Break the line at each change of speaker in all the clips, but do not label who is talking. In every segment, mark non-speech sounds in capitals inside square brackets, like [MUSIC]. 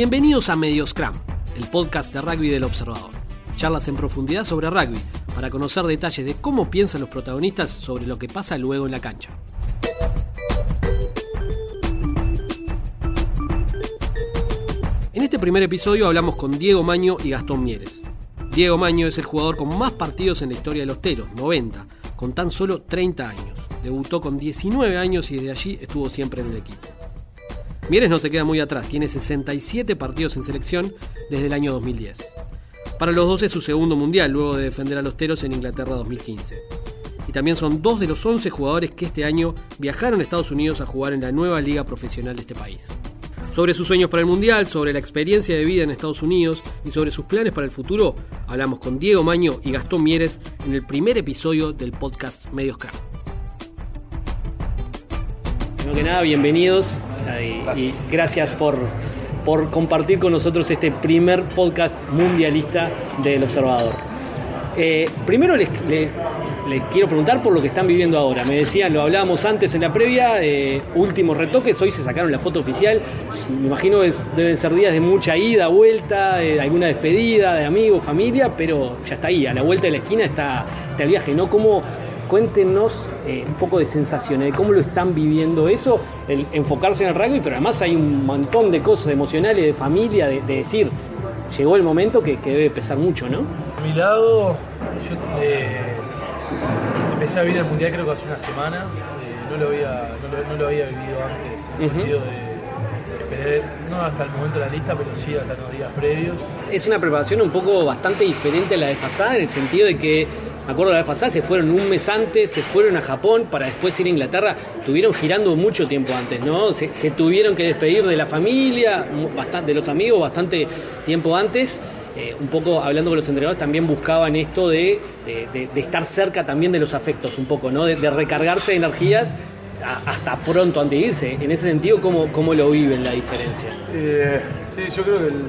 Bienvenidos a Medio Scrum, el podcast de rugby del Observador. Charlas en profundidad sobre rugby, para conocer detalles de cómo piensan los protagonistas sobre lo que pasa luego en la cancha. En este primer episodio hablamos con Diego Maño y Gastón Mieres. Diego Maño es el jugador con más partidos en la historia de los Teros, 90, con tan solo 30 años. Debutó con 19 años y desde allí estuvo siempre en el equipo. Mieres no se queda muy atrás, tiene 67 partidos en selección desde el año 2010. Para los dos es su segundo mundial, luego de defender a los Teros en Inglaterra 2015. Y también son dos de los 11 jugadores que este año viajaron a Estados Unidos a jugar en la nueva liga profesional de este país. Sobre sus sueños para el Mundial, sobre la experiencia de vida en Estados Unidos y sobre sus planes para el futuro, hablamos con Diego Maño y Gastón Mieres en el primer episodio del podcast Medios Scrum. Primero que nada, bienvenidos y gracias por, por compartir con nosotros este primer podcast mundialista del Observador. Eh, primero les, les, les, quiero preguntar por lo que están viviendo ahora. Me decían, lo hablábamos antes en la previa, eh, últimos retoques, hoy se sacaron la foto oficial. Me imagino que deben ser días de mucha ida, vuelta, eh, alguna despedida de amigos, familia, pero ya está ahí, a la vuelta de la esquina está, está el viaje, ¿no? ¿Cómo, cuéntenos eh, un poco de sensaciones, de cómo lo están viviendo eso, el enfocarse en el rugby, pero además hay un montón de cosas emocionales, de familia, de, de decir, llegó el momento que, que, debe pesar mucho, ¿no?
A mi lado, yo eh, empecé a vivir el Mundial creo que hace una semana, eh, no, lo había, no, lo, no, lo, había vivido antes, en el uh -huh. sentido de no hasta el momento de la lista, pero sí hasta los días previos.
Es una preparación un poco bastante diferente a la vez pasada, en el sentido de que acuerdo la vez pasada, se fueron un mes antes, se fueron a Japón para después ir a Inglaterra, tuvieron girando mucho tiempo antes, ¿no? Se, tuvieron que despedir de la familia, de los amigos, bastante tiempo antes. Eh, un poco hablando con los entrenadores, también buscaban esto de estar cerca también de los afectos, un poco, ¿no? De, recargarse de energías hasta pronto antes de irse. En ese sentido, ¿cómo, cómo lo viven la diferencia?
Eh, sí, yo creo que el,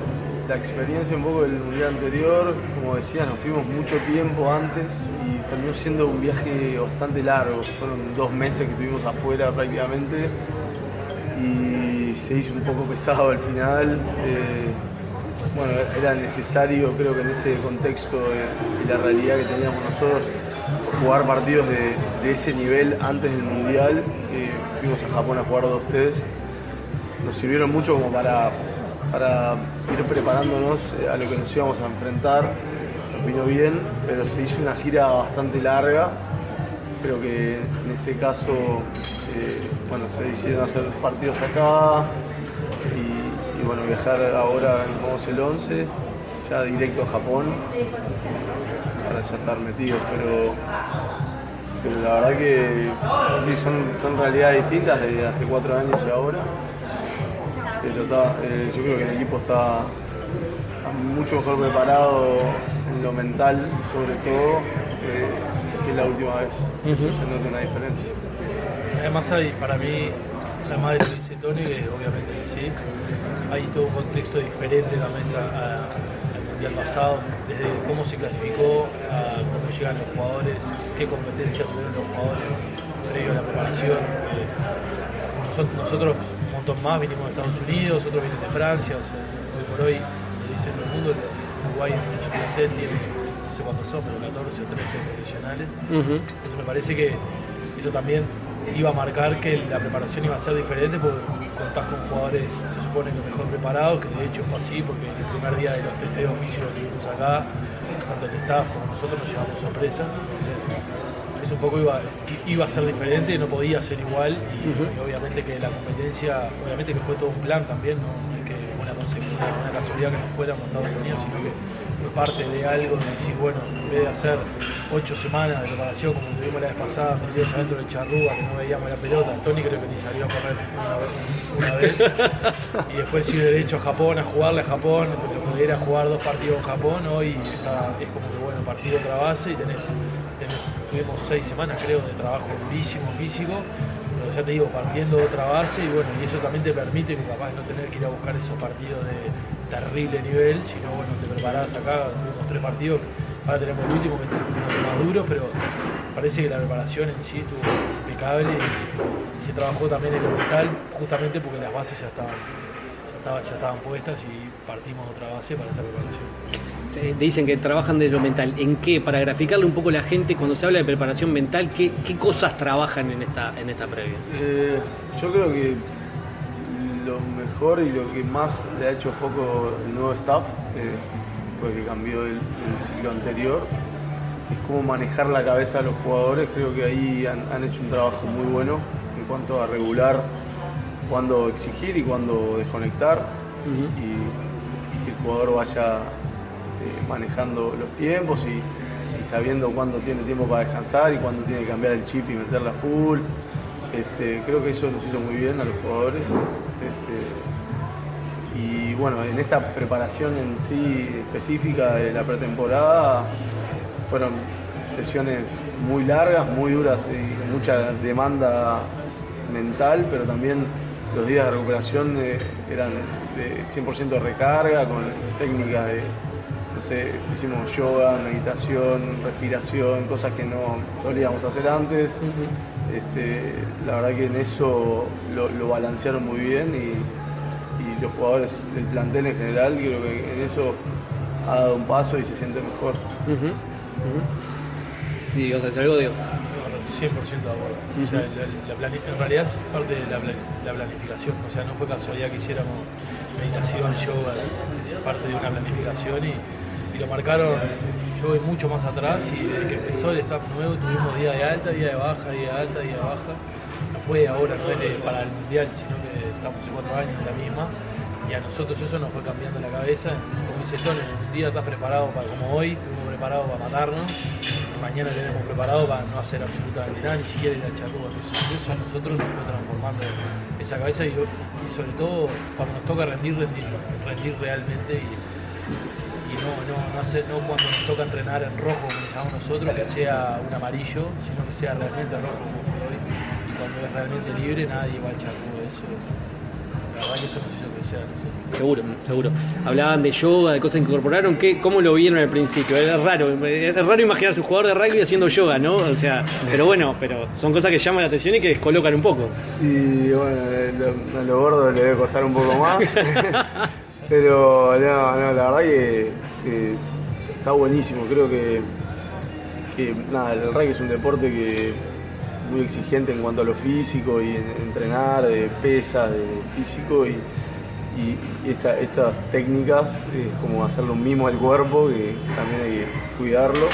la experiencia un poco del mundial anterior, como decía, nos fuimos mucho tiempo antes y terminó siendo un viaje bastante largo. Fueron dos meses que estuvimos afuera prácticamente y se hizo un poco pesado al final. Eh, bueno, era necesario, creo que en ese contexto de, la realidad que teníamos nosotros, jugar partidos de, de, ese nivel antes del Mundial. Eh, fuimos a Japón a jugar dos test. Nos sirvieron mucho como para, para ir preparándonos eh, a lo que nos íbamos a enfrentar. Nos vino bien, pero se hizo una gira bastante larga. Creo que en este caso, eh, bueno, se decidieron hacer partidos acá y, bueno, viajar ahora jugamos el 11, ya directo a Japón para ya estar metidos, pero, pero la verdad que sí, son, son realidades distintas de hace cuatro años y ahora. Pero está, eh, yo creo que el equipo está, mucho mejor preparado en lo mental, sobre todo, eh, que la última vez. Uh -huh. Eso se nota una diferencia.
Además hay para mí la madre lo dice Tony, que obviamente es así, hay todo un contexto diferente en la mesa a, al pasado, desde cómo se clasificó, a cómo llegan los jugadores, qué competencia tuvieron los jugadores previo a la preparación. Eh, nosotros, montón más vinimos de Estados Unidos, otros vienen de Francia, o sea, hoy por hoy, lo dice todo el mundo, Uruguay en su plantel tiene, no sé cuántos son, pero 14 o 13 profesionales. Uh -huh. Entonces me parece que eso también iba a marcar que la preparación iba a ser diferente porque contás con jugadores, se supone que mejor preparados, que de hecho fue así porque el primer día de los testeos oficios que tuvimos acá, tanto el staff como nosotros nos llevamos sorpresa. Entonces, un poco iba, iba a ser diferente, no podía ser igual y, uh -huh. y, obviamente que la competencia, obviamente que fue todo un plan también, no, no es que una, una casualidad que no fuéramos a Estados Unidos, sino que fue parte de algo de decir, bueno, en vez de hacer ocho semanas de preparación como tuvimos la vez pasada, metidos adentro del charrúa, que no veíamos la pelota, Tony creo que ni salió a correr una vez, una vez. y después ir derecho a Japón, a jugarle a Japón, porque pudiera jugar dos partidos en Japón, hoy está, es como que bueno, partido otra base y tenés, tuvimos seis semanas creo de trabajo durísimo físico, pero ya te digo, partiendo de otra base y bueno, y eso también te permite capaz no tener que ir a buscar esos partidos de terrible nivel, sino bueno, te preparás acá, tuvimos tres partidos, ahora tenemos el último que es más duro, pero parece que la preparación en sí estuvo impecable y, se trabajó también en lo mental, justamente porque las bases ya estaban, estaba, ya estaban puestas y partimos de otra base para esa preparación.
Se- Dicen que trabajan de lo mental. ¿En qué? Para graficarle un poco a la gente, cuando se habla de preparación mental, ¿qué, qué cosas trabajan en esta, en esta previa?
Eh, yo creo que lo mejor y lo que más le ha hecho foco el nuevo staff, eh, porque cambió el, el ciclo anterior, es cómo manejar la cabeza de los jugadores. Creo que ahí han, han hecho un trabajo muy bueno en cuanto a regular cuándo exigir y cuándo desconectar y, y que el jugador vaya eh, manejando los tiempos y, y sabiendo cuándo tiene tiempo para descansar y cuándo tiene que cambiar el chip y meterla full. Este, creo que eso nos hizo muy bien a los jugadores. Este, y bueno, en esta preparación en sí específica de la pretemporada fueron sesiones muy largas, muy duras y mucha demanda mental, pero también los días de recuperación eran de 100% de recarga, con técnicas de, no sé, hicimos yoga, meditación, respiración, cosas que no solíamos hacer antes. Este, la verdad que en eso lo, lo balancearon muy bien y, y los jugadores del plantel en general creo que en eso ha dado un paso y se siente mejor.
Ujú, ujú. Sí, ¿vas a decir algo, Diego?
Bueno, 100% de acuerdo. O sea, la, la en realidad es parte de la, pla- la planificación. O sea, no fue casualidad que hiciéramos meditación, yoga, es parte de una planificación y, y lo marcaron. Yo voy mucho más atrás y desde que empezó el staff nuevo tuvimos día de alta, día de baja, día de alta, día de baja. No fue ahora, no es de- para el mundial, sino que estamos en cuatro años en la misma. Y a nosotros eso nos fue cambiando la cabeza. Como dice Tony, un día estás preparado para como hoy, estuvimos preparados para matarnos, mañana tenemos preparado para no hacer absolutamente nada, ni siquiera ir a charrúa. Eso a nosotros nos fue transformando esa cabeza y, y sobre todo cuando nos toca rendir, rendir, rendir realmente y, y no, no, no, hacer, no cuando nos toca entrenar en rojo, como llamamos nosotros, que sea un amarillo, sino que sea realmente rojo como fue hoy. Y cuando es realmente libre, nadie va al charrúa. Eso,
Seguro, seguro. Hablaban de yoga, de cosas que incorporaron. ¿Qué, ¿Cómo lo vieron al principio? Era raro, es raro imaginarse un jugador de rugby haciendo yoga, ¿no? O sea, pero bueno, pero son cosas que llaman la atención y que descolocan un poco.
Y bueno, lo- a lo gordo le debe costar un poco más. [LAUGHS] Pero no, no, la verdad que, que está buenísimo. Creo que, que nada, el rugby es un deporte que muy exigente en cuanto a lo físico y en entrenar, de pesas, de físico y, y- y esta- estas técnicas es como hacerle un mimo al cuerpo que también hay que cuidarlo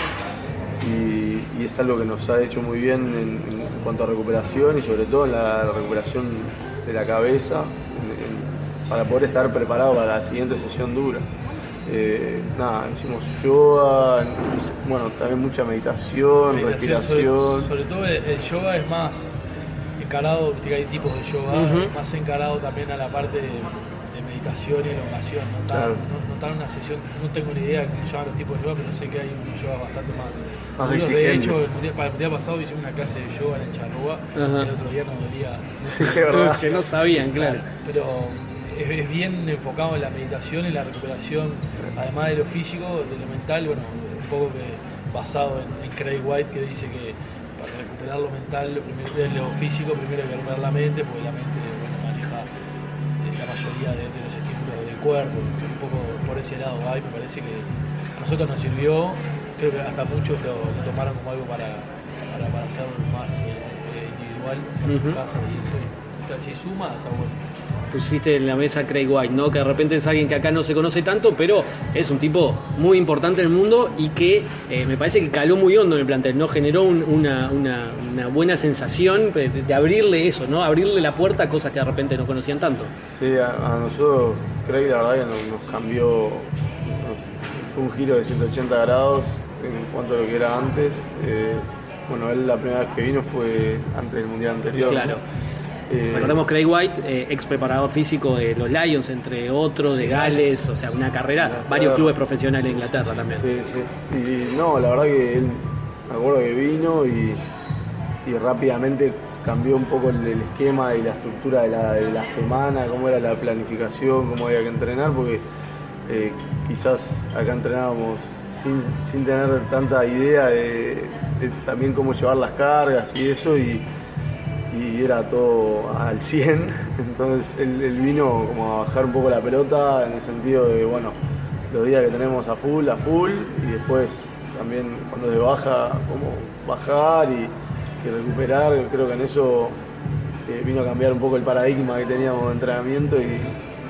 y, y es algo que nos ha hecho muy bien en, en cuanto a recuperación y sobre todo en la recuperación de la cabeza en- en- para poder estar preparado para la siguiente sesión dura. Eh, nada, hicimos yoga, bueno, también mucha meditación, respiración.
Sobre, sobre todo el, yoga es más encarado, hay tipos de yoga, más encarado también a la parte de, de meditación y elongación. No tan,
Claro.
no, no tan una sesión, no tengo ni idea de cómo se llaman los tipos de yoga, pero sé que hay un yoga bastante más.
Más
duros.
exigente.
De hecho, el mundial, para el mundial pasado hice una clase de yoga en Charrúa,
Ajá.
el otro día nos dolía.
Sí, es verdad.
que no sabían, claro.
Pero es, es bien enfocado en la meditación y la recuperación, además de lo físico, de lo mental, bueno, un poco que basado en, en Craig White que dice que para recuperar lo mental, lo, primero, de lo físico, primero hay que recuperar la mente, porque la mente bueno, maneja la mayoría de, de los estímulos del cuerpo, un poco por ese lado va y me parece que a nosotros nos sirvió, creo que hasta muchos lo, lo tomaron como algo para, para, para hacer más eh, eh, individual, o sea, en su
Ujú.
casa y eso, y si suma, está bueno.
Pusiste en la mesa Craig White, ¿no? Que de repente es alguien que acá no se conoce tanto, pero es un tipo muy importante en el mundo y que eh, me parece que caló muy hondo en el plantel, ¿no? Generó un- una, una- una buena sensación de, de abrirle eso, ¿no? Abrirle la puerta a cosas que de repente no conocían tanto.
Sí, a, a nosotros Craig la verdad que nos, nos cambió, nos- fue un giro de 180 grados en cuanto a lo que era antes. Eh, bueno, él la primera vez que vino fue antes del mundial anterior.
Claro.
Eh,
Recordemos Craig White, eh, ex preparador físico de los Lions, entre otros, de Gales, o sea, una carrera,
Inglaterra.
varios clubes profesionales de Inglaterra también.
Sí, sí. Y no, la verdad que él, me acuerdo que vino y, y rápidamente cambió un poco el, el esquema y la estructura de la, de la semana, cómo era la planificación, cómo había que entrenar, porque eh, quizás acá entrenábamos sin, sin tener tanta idea de, de también cómo llevar las cargas y eso. Y, y era todo al 100, [LAUGHS] entonces él, él vino como a bajar un poco la pelota en el sentido de, bueno, los días que tenemos a full, a full, y después también cuando se baja, como bajar y, y recuperar, creo que en eso eh, vino a cambiar un poco el paradigma que teníamos de entrenamiento y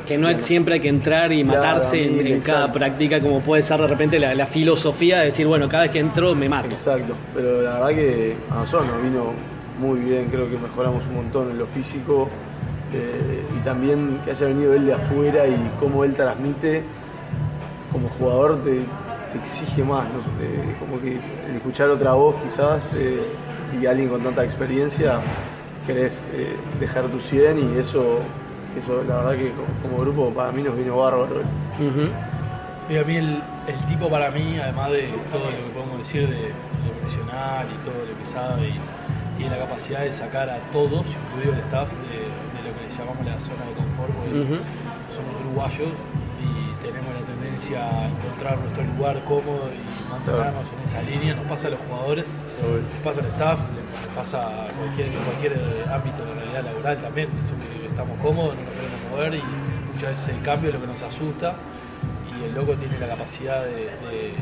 que no es siempre hay que entrar y
Claro,
matarse en, cada práctica, como puede ser de repente la, la filosofía de decir, bueno, cada vez que entro me mato.
Exacto, pero la verdad que a nosotros nos vino muy bien, creo que mejoramos un montón en lo físico eh, y también que haya venido él de afuera y cómo él transmite como jugador te, te exige más, ¿no? Eh, como que el escuchar otra voz quizás eh, y alguien con tanta experiencia querés eh, dejar tu 100 y eso, eso la verdad que como, como grupo para mí nos vino bárbaro.
Ujú.
Y a mí el, el tipo para mí, además de todo lo que podemos decir de lo profesional y todo lo que sabe, y tiene la capacidad de sacar a todos, incluido el staff, de, de lo que llamamos la zona de confort, porque somos uruguayos y tenemos la tendencia a encontrar nuestro lugar cómodo y mantenernos en esa línea. Nos pasa a los jugadores, nos pasa al staff, les pasa a cualquier, en cualquier ámbito de realidad laboral también. Estamos cómodos, no nos queremos mover y muchas veces el cambio es lo que nos asusta y el loco tiene la capacidad de, de-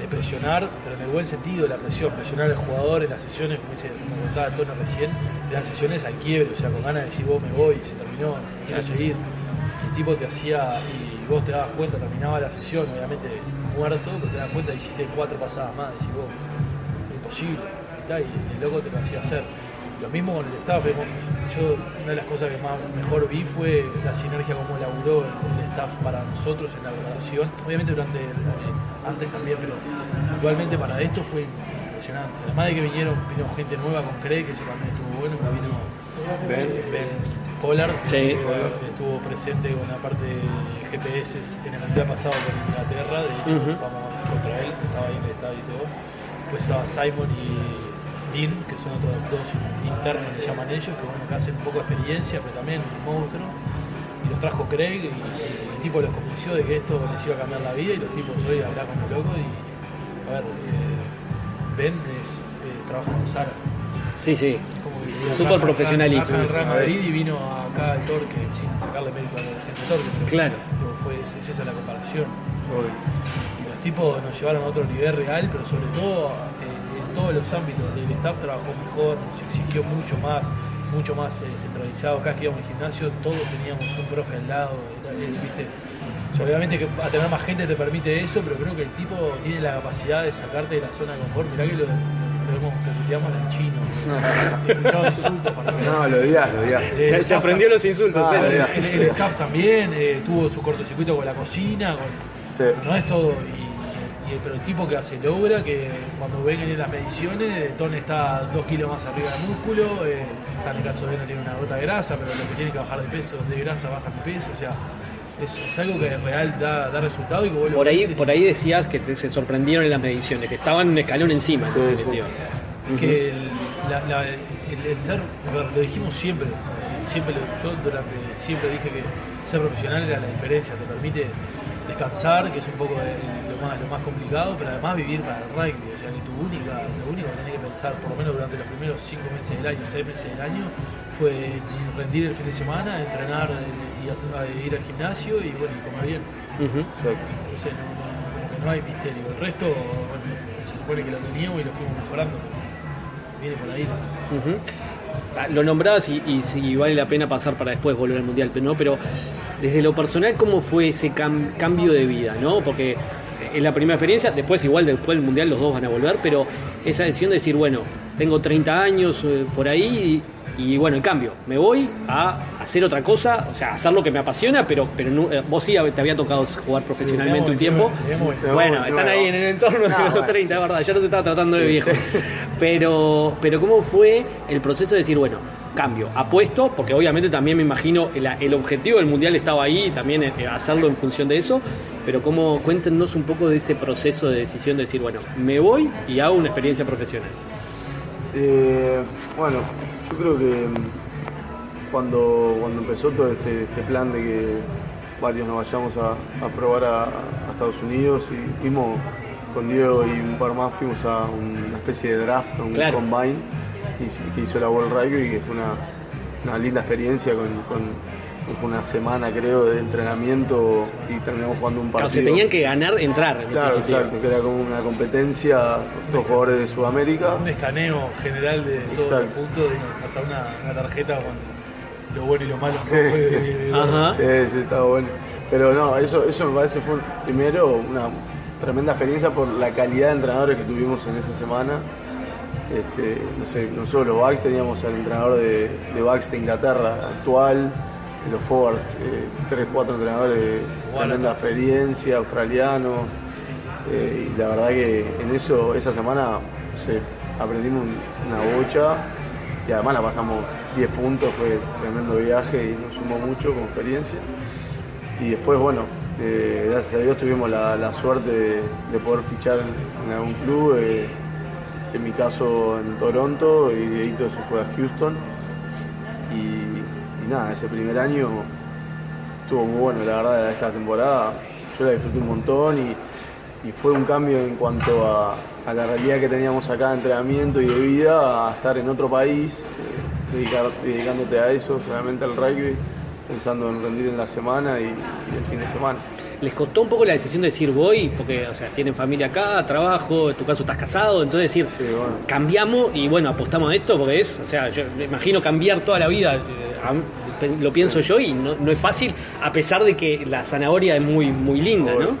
de presionar, pero en el buen sentido de la presión, presionar al jugador en las sesiones, como dice, como contaba Tono recién, de las sesiones al quiebre, o sea, con ganas de decir vos me voy, se terminó, quiero seguir. El tipo te hacía, y vos te dabas cuenta, terminaba la sesión, obviamente muerto, pero te das cuenta y hiciste cuatro pasadas más, decís vos, imposible, y, y el loco te lo hacía hacer. Lo mismo con el staff, hemos- yo una de las cosas que más mejor vi fue la sinergia como laburó el, el staff para nosotros en la grabación, obviamente durante el- eh, antes también, pero actualmente para esto fue impresionante. Además de que vinieron, vino gente nueva con Craig, que eso también estuvo bueno, que vino
Ben.
Ben Pollard,
Sí.
que estuvo presente con la parte de GPS en el mundial pasado con Inglaterra, de hecho
Ujú.
jugamos contra él, estaba ahí en el estadio y todo. Después estaba Simon y Que son otros dos internos que llaman ellos, que bueno, que hacen un poco de experiencia, pero también un monstruo. Y los trajo Craig y, y el tipo los convenció de que esto les iba a cambiar la vida y los tipos hoy hablan como locos y a ver, eh, Ben es, eh, trabaja en los Aras.
Sí, sí. Súper
Madrid y vino acá al Torque sin sacarle mérito a la gente de Torque. pero
Claro.
digo, fue, es esa la comparación. Y los tipos nos llevaron a otro nivel real, pero sobre todo eh, todos los ámbitos. El staff trabajó mejor, nos exigió mucho más, mucho más eh, centralizado. Cada vez que íbamos al gimnasio, todos teníamos un profe al lado. ¿viste? Obviamente que a tener más gente te permite eso, pero creo que el tipo tiene la capacidad de sacarte de la zona de confort. Mirá que lo, lo vemos, que puteamos en chino. [LAUGHS] Insultos para
No, lo odias, lo odias.
Eh,
Se, se aprendió los insultos.
Ah,
¿eh?
el, el staff también eh, tuvo su cortocircuito con la cocina, con,
Sí.
no es todo. Y, pero el tipo que hace logra que cuando ven en las mediciones, Tone está dos kilos más arriba del músculo, eh, en el caso de él no tiene una gota de grasa, pero lo que tiene que bajar de peso, de grasa bajan de peso, o sea, es, es algo que real da, da resultado y que vos lo
Por ahí, por ahí decías que te- se sorprendieron en las mediciones, que estaban un escalón encima, en
Sí,
definitiva.
que el, la- la- el- el ser, lo dijimos siempre, siempre lo- yo durante, siempre dije que ser profesional era la diferencia, te permite descansar, que es un poco de- lo, más, lo más complicado, pero además vivir para el rugby, o sea que tu única, lo único que tenés que pensar, por lo menos durante los primeros cinco meses del año, seis meses del año, fue rendir el fin de semana, entrenar eh, y hacer- eh, ir al gimnasio y bueno, y comer bien.
Exacto.
Entonces no, no- hay misterio. El resto, bueno, se supone que lo teníamos y lo fuimos mejorando. Viene por ahí. ¿no?
Ah, Lo nombrabas y, y vale la pena pasar para después volver al mundial, pero no, pero desde lo personal, ¿cómo fue ese cam- cambio de vida? ¿no? Porque es la primera experiencia, después igual después del mundial los dos van a volver, pero esa decisión de decir, bueno, tengo 30 años eh, por ahí y, y, bueno, en cambio, me voy a hacer otra cosa, o sea, hacer lo que me apasiona, pero, pero no- eh, vos sí te había tocado jugar profesionalmente un tiempo.
Tenemos-
Bueno, están ahí en el entorno de
No,
los
bueno.
30, es verdad, ya no se estaba tratando de viejo. [LAUGHS] Pero, pero ¿cómo fue el proceso de decir, bueno, cambio, apuesto, porque obviamente también me imagino el, el objetivo del mundial estaba ahí, también eh, hacerlo en función de eso, pero cómo, cuéntenos un poco de ese proceso de decisión de decir, bueno, me voy y hago una experiencia profesional.
Eh, bueno, yo creo que mm, cuando, cuando empezó todo este, este plan de que varios nos vayamos a, a probar a, a Estados Unidos y fuimos con Diego y un par más, fuimos a una especie de draft, a un
Claro.
combine, que hizo la World Rugby y que fue una, una linda experiencia con, una semana creo de entrenamiento y terminamos jugando un partido.
Claro, se tenían que ganar, entrar. en
Claro,
definitiva.
exacto, que era como una competencia, dos jugadores de Sudamérica.
Un escaneo general de todos los puntos, y hasta una, una tarjeta con lo bueno y lo malo.
Sí, sí.
y-
Ajá.
Sí, sí, estaba bueno. Pero no, eso, eso me parece fue primero una tremenda experiencia por la calidad de entrenadores que tuvimos en esa semana. Este, no sé, nosotros los Bucks teníamos al entrenador de, de Bucks de Inglaterra actual, los Forwards, eh, tres, cuatro entrenadores de tremenda experiencia, australianos. eh, y la verdad que en eso, esa semana, no sé, aprendimos un- una bocha y además la pasamos 10 puntos, fue tremendo viaje y nos sumó mucho como experiencia. Y después, bueno, eh, gracias a Dios tuvimos la, la suerte de, de poder fichar en, algún club, eh, en mi caso en Toronto y Dieguito se fue a Houston. Y nada, ese primer año estuvo muy bueno, la verdad, esta temporada yo la disfruté un montón y, y fue un cambio en cuanto a, a la realidad que teníamos acá de entrenamiento y de vida, a estar en otro país, eh, dedicar- dedicándote a eso, solamente al rugby, pensando en rendir en la semana y, y el fin de semana.
Les costó un poco la decisión de decir voy, porque, o sea, tienen familia acá, trabajo, en tu caso estás casado, entonces decir,
Sí, bueno.
cambiamos y bueno, apostamos a esto porque es, o sea, yo me imagino cambiar toda la vida, eh, lo pienso yo y no, no es fácil, a pesar de que la zanahoria es muy, muy linda, ¿no?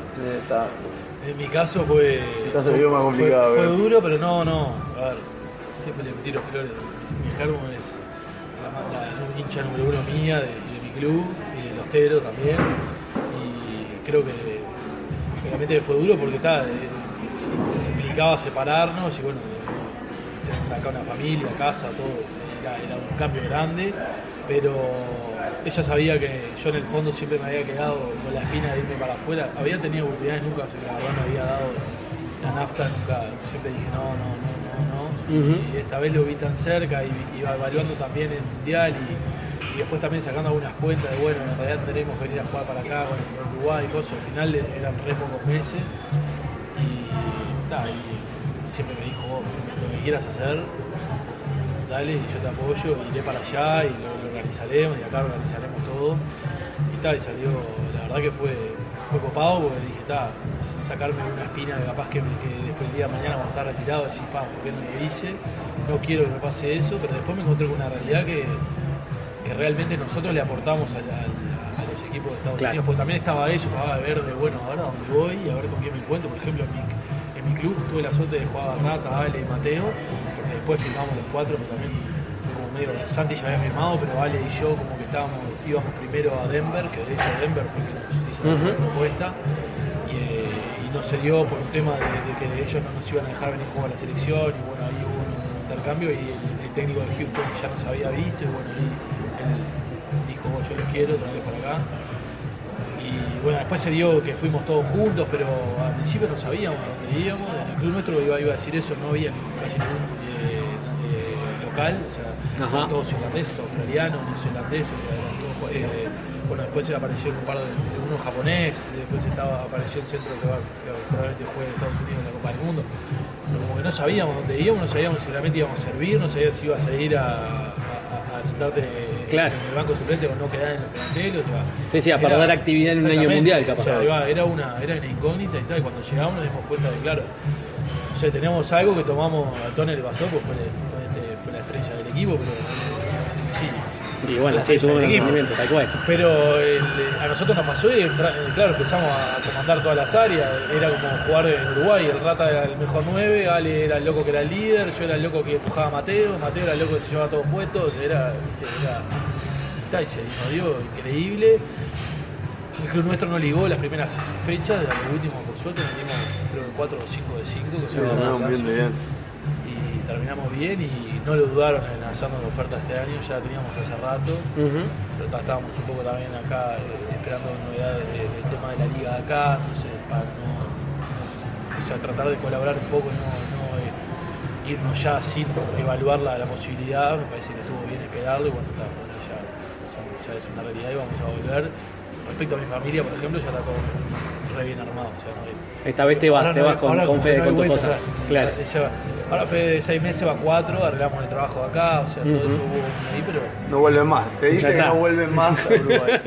En mi caso fue.
caso fue más complicado,
Fue,
¿eh?
fue duro, pero no, no. A ver, siempre le tiro flores. Mi Germo es la, la hincha número uno mía de, de mi club y del Ostero también. Y creo que obviamente fue duro porque está, eh, implicaba separarnos y bueno, tener acá una familia, casa, todo. Era, era un cambio grande, pero ella sabía que yo en el fondo siempre me había quedado con la espina de irme para afuera. Había tenido oportunidades nunca, la verdad me había dado la nafta, nunca, siempre dije no, no, no, no, no. Y esta vez lo vi tan cerca y iba evaluando también el mundial y, y después también sacando algunas cuentas de bueno, en realidad tenemos que venir a jugar para acá, bueno, en Uruguay, cosas. Al final eran re pocos meses y, ta, y siempre me dijo, lo que quieras hacer, dale, y yo te apoyo, iré para allá y lo organizaremos, y acá organizaremos todo. Y tal, y salió, la verdad que fue, fue copado porque dije, está, sacarme una espina que capaz que, me- que después el día de mañana cuando estar retirado, decir, pa, ¿por qué no lo hice? No quiero que me pase eso, pero después me encontré con una realidad que, que realmente nosotros le aportamos a, la- a los equipos de Estados
Claro.
Unidos, porque también estaba eso, de ver de, bueno, ahora dónde voy y a ver con quién me encuentro. Por ejemplo, en mi, en mi club tuve la suerte de jugar a Rata, Ale y Mateo, porque después firmamos los cuatro, pero también medio, Santi ya había firmado, pero Ale y yo como que estábamos, íbamos primero a Denver, que de hecho Denver fue que nos hizo la
Ujú.
propuesta. Y, eh, y no se dio por un tema de, de que ellos no nos iban a dejar venir a jugar a la selección y bueno, ahí hubo un intercambio y el, el técnico de Houston ya nos había visto y bueno, ahí él dijo, "Oh, yo los quiero, traerlos para acá. Y bueno, después se dio que fuimos todos juntos, pero al principio no sabíamos dónde íbamos. En el club nuestro iba, iba a decir eso, no había casi ningún local, o sea, eran todos irlandeses, australianos, neozelandeses, o sea, eran todos, eh, bueno, después apareció un par de, uno japonés, después estaba, apareció el centro que, que probablemente fue de Estados Unidos en la Copa del Mundo. Pero como que no sabíamos dónde íbamos, no sabíamos si realmente íbamos a servir, no sabíamos si ibas a ir a, a, a sentarte
Claro.
en el banco suplente o no quedar en el plantel. O sea,
Sí, sí, a perder actividad en un año mundial, capaz.
o sea, era, una, era una incógnita y tal, y cuando llegamos nos dimos cuenta de, claro, no sé, tenemos algo que tomamos, a Tony le pasó, pues fue, estrella del equipo, pero sí.
Y bueno, sí, tuvo un rendimiento, tal cual.
Pero el- a nosotros nos pasó y claro, empezamos a comandar todas las áreas. Era como jugar en Uruguay, el Rata era el mejor 9, Ale era el loco que era el líder, yo era el loco que empujaba a Mateo, Mateo era el loco que se llevaba todos puestos, era, era y se nos dio increíble. El club nuestro no ligó las primeras fechas, de lo último por suerte nos dimos creo que 4 o 5 de 5, que
Sí,
golazo.
bien de bien.
Terminamos bien y no lo dudaron en hacernos la oferta este año, ya la teníamos hace rato. Pero estábamos un poco también acá eh, esperando novedades de- del tema de la liga de acá, entonces para no, o sea, tratar de colaborar un poco y no, no, eh, irnos ya sin evaluar la, la posibilidad, me parece que estuvo bien esperarlo y bueno, ta, bueno, ya, ya es una realidad y vamos a volver. Respecto a mi familia, por ejemplo, ya está todo re bien armado. No hay-
Esta vez te vas,
Ahora
te
no
vas
hay-
con, con Fede
no
con tus cosas. Claro.
Ahora fue de seis meses, va a cuatro, arreglamos el trabajo acá, o sea, todo eso hubo ahí, pero
No vuelven más. Se dice
Ya
que no vuelven más a Uruguay. [LAUGHS]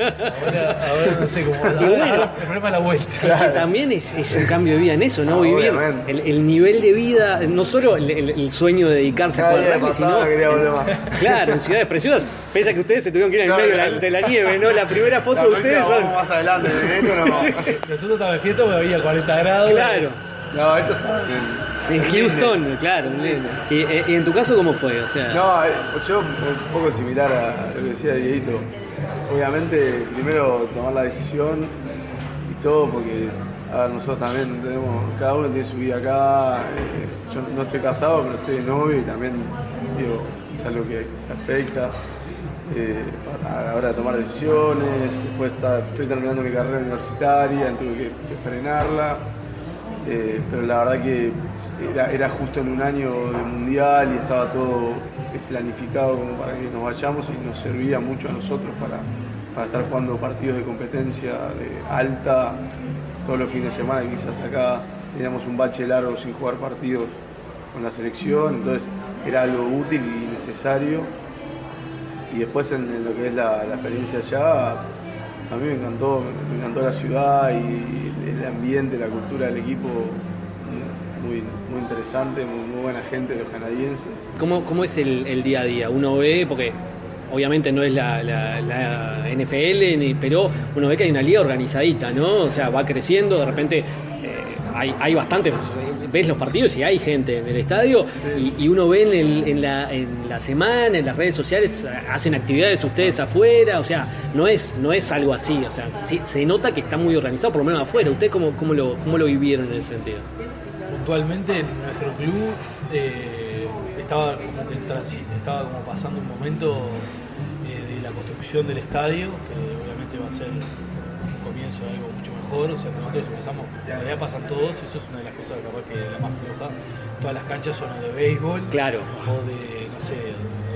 ahora, ahora no sé cómo. Ahora, ahora el problema es la vuelta.
Que también es, es un cambio de vida en eso, ¿no?
Ah,
Vivir el, el nivel de vida, no solo el, el- el sueño de dedicarse a
Cada
jugar
día
rugby, sino
quería volver más.
Claro, en ciudades preciosas. Pese a que ustedes se tuvieron que ir en el
Claro,
medio de la,
claro.
de la nieve, ¿no? La primera foto
La
de ustedes son.
vamos más adelante, de esto no.
Estábamos fiesta porque había 40 grados.
Claro.
No, esto está.
En Houston, claro. en- Y, eh, y en tu caso cómo fue? O sea,
No, eh, yo un poco similar a lo que decía Dieguito. Obviamente, primero tomar la decisión y todo, porque a ver, nosotros también tenemos, cada uno tiene su vida acá. eh, yo no estoy casado, pero estoy de novio y también digo, es algo que afecta. Eh, la hora de tomar decisiones, después está- estoy terminando mi carrera universitaria, tuve que, que frenarla. Eh, pero la verdad que era, era justo en un año de mundial y estaba todo planificado como para que nos vayamos y nos servía mucho a nosotros para, para estar jugando partidos de competencia de alta todos los fines de semana y quizás acá teníamos un bache largo sin jugar partidos con la selección, entonces era algo útil y necesario. Y después en, lo que es la, experiencia allá, a mí me encantó, me encantó la ciudad y el ambiente, la cultura del equipo, muy, muy interesante, muy, buena gente los canadienses.
¿cómo, cómo es el, día a día? Uno ve, porque obviamente no es la, la- NFL, ni- pero uno ve que hay una liga organizadita, ¿no? O sea, va creciendo, de repente hay, hay bastante, ves los partidos y hay gente en el estadio y, uno ve en, la, en la semana, en las redes sociales, hacen actividades ustedes afuera, o sea, no es, no es algo así, o sea, sí, se nota que está muy organizado, por lo menos afuera. ¿Ustedes cómo, cómo, lo, cómo lo vivieron en ese sentido?
puntualmente en nuestro club eh, estaba como en transi- estaba como pasando un momento eh, de la construcción del estadio, que obviamente va a ser un comienzo de algo mucho mejor. O sea, nosotros empezamos, en realidad pasan todos, eso es una de las cosas capaz que la más floja. Todas las canchas son de béisbol
Claro.
o de, no sé,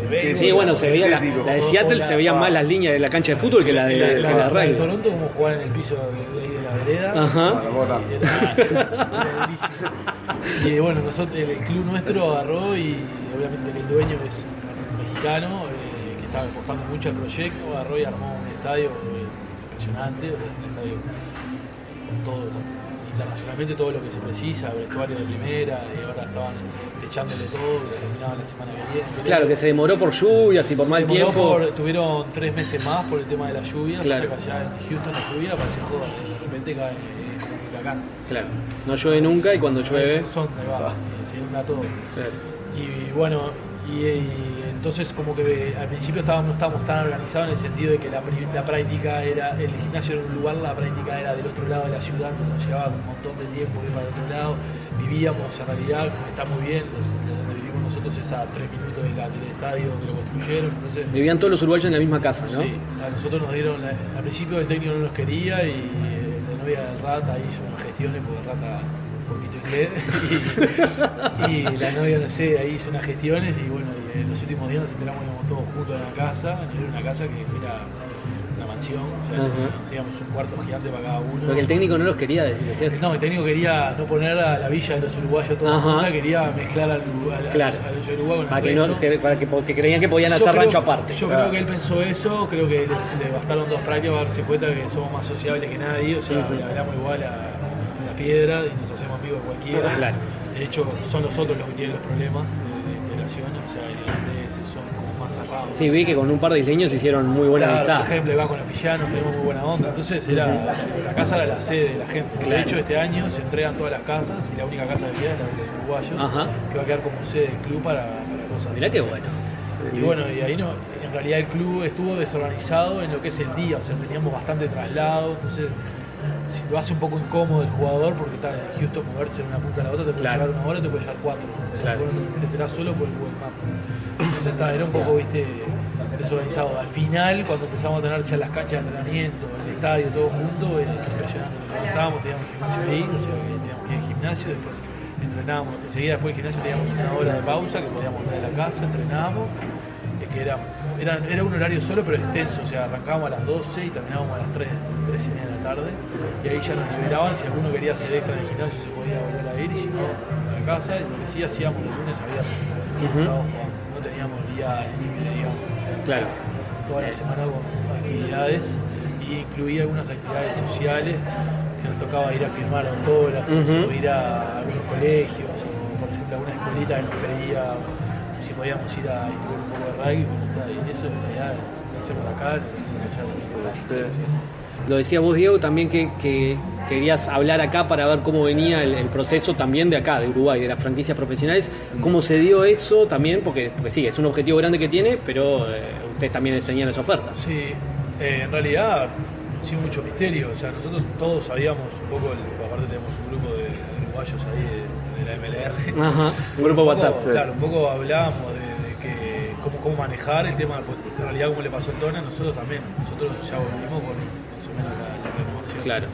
de béisbol.
Sí, bueno, se veía la, la de Seattle, se veían más las líneas de la cancha de fútbol que la de,
la,
que
la-
la de
la
rugby.
Toronto como jugar en el piso de, de ahí de la vereda.
Ajá.
También.
Era. [LAUGHS] Y bueno, nosotros, el, club nuestro agarró y obviamente el dueño es un mexicano eh, que estaba apostando mucho al proyecto, agarró y armó un estadio eh, impresionante, un estadio todo, internacionalmente todo lo que se precisa, vestuario de primera, y ahora estaban echándole todo, que terminaban la semana que viene.
Claro, que se demoró por lluvias y por
Se
mal tiempo.
por- tuvieron tres meses más por el tema de la lluvia.
Claro.
Allá en Houston la lluvia parece joda, de repente cae eh, como un huracán.
Claro, no llueve nunca y cuando llueve.
Son, ahí va,
Ah.
eh, se inunda todo.
Claro.
Y bueno, y, y entonces como que al principio estábamos, no estábamos tan organizados en el sentido de que la, práctica era, el gimnasio era un lugar, la práctica era del otro lado de la ciudad, nos llevaba un montón de tiempo ir para el otro lado. Vivíamos en realidad, está muy bien, donde vivimos nosotros es a tres minutos del estadio donde lo construyeron, entonces
Vivían todos los uruguayos en la misma casa, ¿no?
Sí, a nosotros nos dieron, al principio el técnico no nos quería y eh, la novia del Rata hizo unas gestiones porque el Rata poquito inglés [LAUGHS] y, y la novia, no sé, ahí hizo unas gestiones y bueno, y en los últimos días nos enteramos íbamos todos juntos en la casa, nos dieron una casa que era una mansión, o sea, teníamos un cuarto gigante para cada uno.
Porque el técnico no los quería, decías.
No, el técnico quería no poner a la villa de los uruguayos toda
Ajá.
junta, quería mezclar al, al,
Claro.
al- al Uruguay con el
Para no,
resto.
que, para que, porque creían que podían
Yo
hacer
creo-
rancho aparte.
Yo
Claro.
creo que él pensó eso, creo que le, le bastaron dos prácticas para darse cuenta que somos más sociables que nadie, o sea,
Ujú.
le hablamos igual a, a la piedra y nos hacemos de cualquiera.
Claro.
De hecho, son los otros los que tienen los problemas de, de integración, o sea, irlandeses son como más cerrados.
Sí, vi que con un par de isleños hicieron muy buena
Claro,
amistad.
Por ejemplo, va con afillanos, tenemos muy buena onda. Entonces era la casa era la sede de la gente.
Claro.
De hecho, este año se entregan todas las casas y la única casa que queda es la de los uruguayos,
Ajá.
que va a quedar como sede del club para, para cosas.
Mirá qué bueno.
Y bueno, y ahí no, en realidad el club estuvo desorganizado en lo que es el día, o sea, teníamos bastante traslado, entonces si lo hace un poco incómodo el jugador, porque está en Houston moverse de una punta a la otra, te puede
Claro.
llevar una hora, te puede llevar cuatro.
Claro.
te enterás solo por el Google Maps. Entonces está, era un poco, viste, desorganizado. Al final, cuando empezamos a tener ya las canchas de entrenamiento, el estadio, todo junto, era impresionante. Nos levantábamos, teníamos gimnasio ahí, o sea, teníamos que ir al gimnasio, después entrenábamos, enseguida después del gimnasio teníamos una hora de pausa que podíamos volver a la casa, entrenábamos, eh, que era, era, era un horario solo pero extenso, o sea, arrancábamos a las 12 y terminábamos a las 3, 3 y media de la tarde, y ahí ya nos liberaban, si alguno quería hacer extra en el gimnasio se podía volver a ir, y si no, la casa, y lo que sí hacíamos los lunes jugábamos. no teníamos día libre, digamos.
Claro.
Toda la semana con actividades y incluía algunas actividades sociales que nos tocaba ir a firmar autógrafos
Ujú.
o ir a algunos colegios o por ejemplo a alguna escuelita que nos pedía podíamos ir a instruir un poco de rugby y eso en realidad lo hacemos acá, lo hacemos allá.
Lo decía vos, Diego, también que, que querías hablar acá para ver cómo venía el, el proceso también de acá, de Uruguay, de las franquicias profesionales. ¿Cómo se dio eso también? Porque, porque sí, es un objetivo grande que tiene, pero eh, ustedes también tenían esa oferta.
Sí, eh, en realidad sin mucho misterio, o sea, nosotros todos sabíamos un poco, el- aparte tenemos un grupo de, de uruguayos ahí de, de la MLR.
Ajá, un grupo WhatsApp.
poco, Claro, un poco hablábamos de, de que cómo, cómo manejar el tema, pues, en realidad como le pasó a Tona, nosotros también, nosotros ya volvimos con más o menos la, la renovación.
Claro.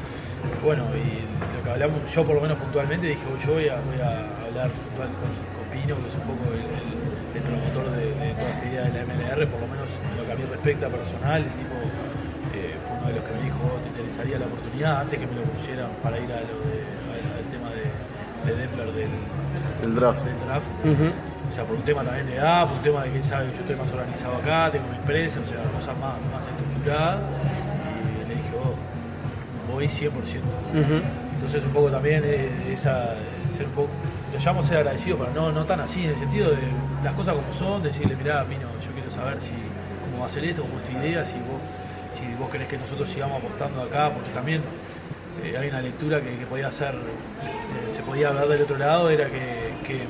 Bueno, y lo que hablamos, yo por lo menos puntualmente dije, "Voy- yo voy a, voy a hablar puntual con, con Pino, que es un poco el, el- el promotor de, de toda esta idea de la MLR, por lo menos en lo que a mí respecta personal, el tipo eh, fue uno de los que me dijo, "Oh, ¿te interesaría la oportunidad? Antes que me lo pusieran para ir a lo de, de Depler del,
El draft.
del draft. O sea, por un tema también de edad, por un tema de que él sabe que yo estoy más organizado acá, tengo mi empresa, o sea, cosas más, más estructuradas. Y le dije, oh, voy 100%.
Ujú.
Entonces un poco también esa, ser un poco, lo llamamos a ser agradecido, pero no, no tan así, en el sentido de las cosas como son, decirle, mirá, Pino, yo quiero saber si cómo va a ser esto, cómo es tu idea, si vos, si vos querés que nosotros sigamos apostando acá, porque también eh, hay una lectura que, que podía hacer, eh, se podía ver del otro lado, era que, que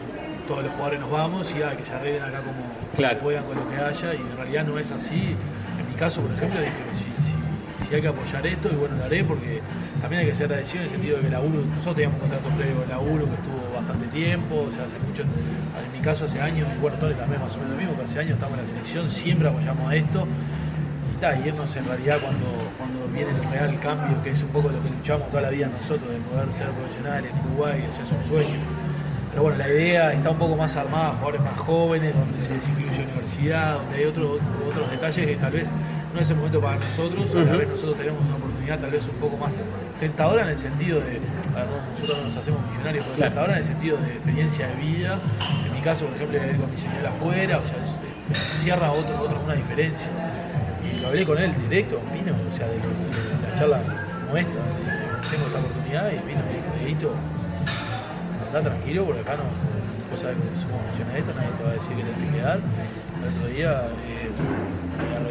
todos los jugadores nos vamos y ah, que se arreglen acá como,
Claro.
puedan con lo que haya, y en realidad no es así. En mi caso, por ejemplo, dije, si, si, si hay que apoyar esto, y bueno, lo haré porque también hay que ser agradecido en el sentido de que el laburo, nosotros teníamos un contrato previo de laburo que estuvo bastante tiempo, o sea, hace mucho, en mi caso hace años, y bueno, Tony también más o menos lo mismo, que hace años estamos en la selección, siempre apoyamos a esto, y irnos en realidad cuando, cuando viene el real cambio, que es un poco lo que luchamos toda la vida nosotros, de poder ser profesionales en Uruguay, o sea, es un sueño. Pero bueno, la idea está un poco más armada, jugadores más jóvenes, donde se les incluye universidad, donde hay otro- otros detalles que tal vez no es el momento para nosotros, a la
Ujú.
vez nosotros tenemos una oportunidad tal vez un poco más tentadora en el sentido de, nosotros no nos hacemos millonarios, pero
Claro.
tentadora en el sentido de experiencia de vida. En mi caso, por ejemplo, con mi señora afuera, o sea, es- es- cierra otro, otro, una diferencia. Y lo hablé con él directo, vino, o sea, de, lo- de la charla nuestra, le dije, tengo esta oportunidad y vino, me dijo, andá tranquilo porque acá no, vos sabés cómo funciona esto, nadie te va a decir que tenés que quedar. El otro día eh,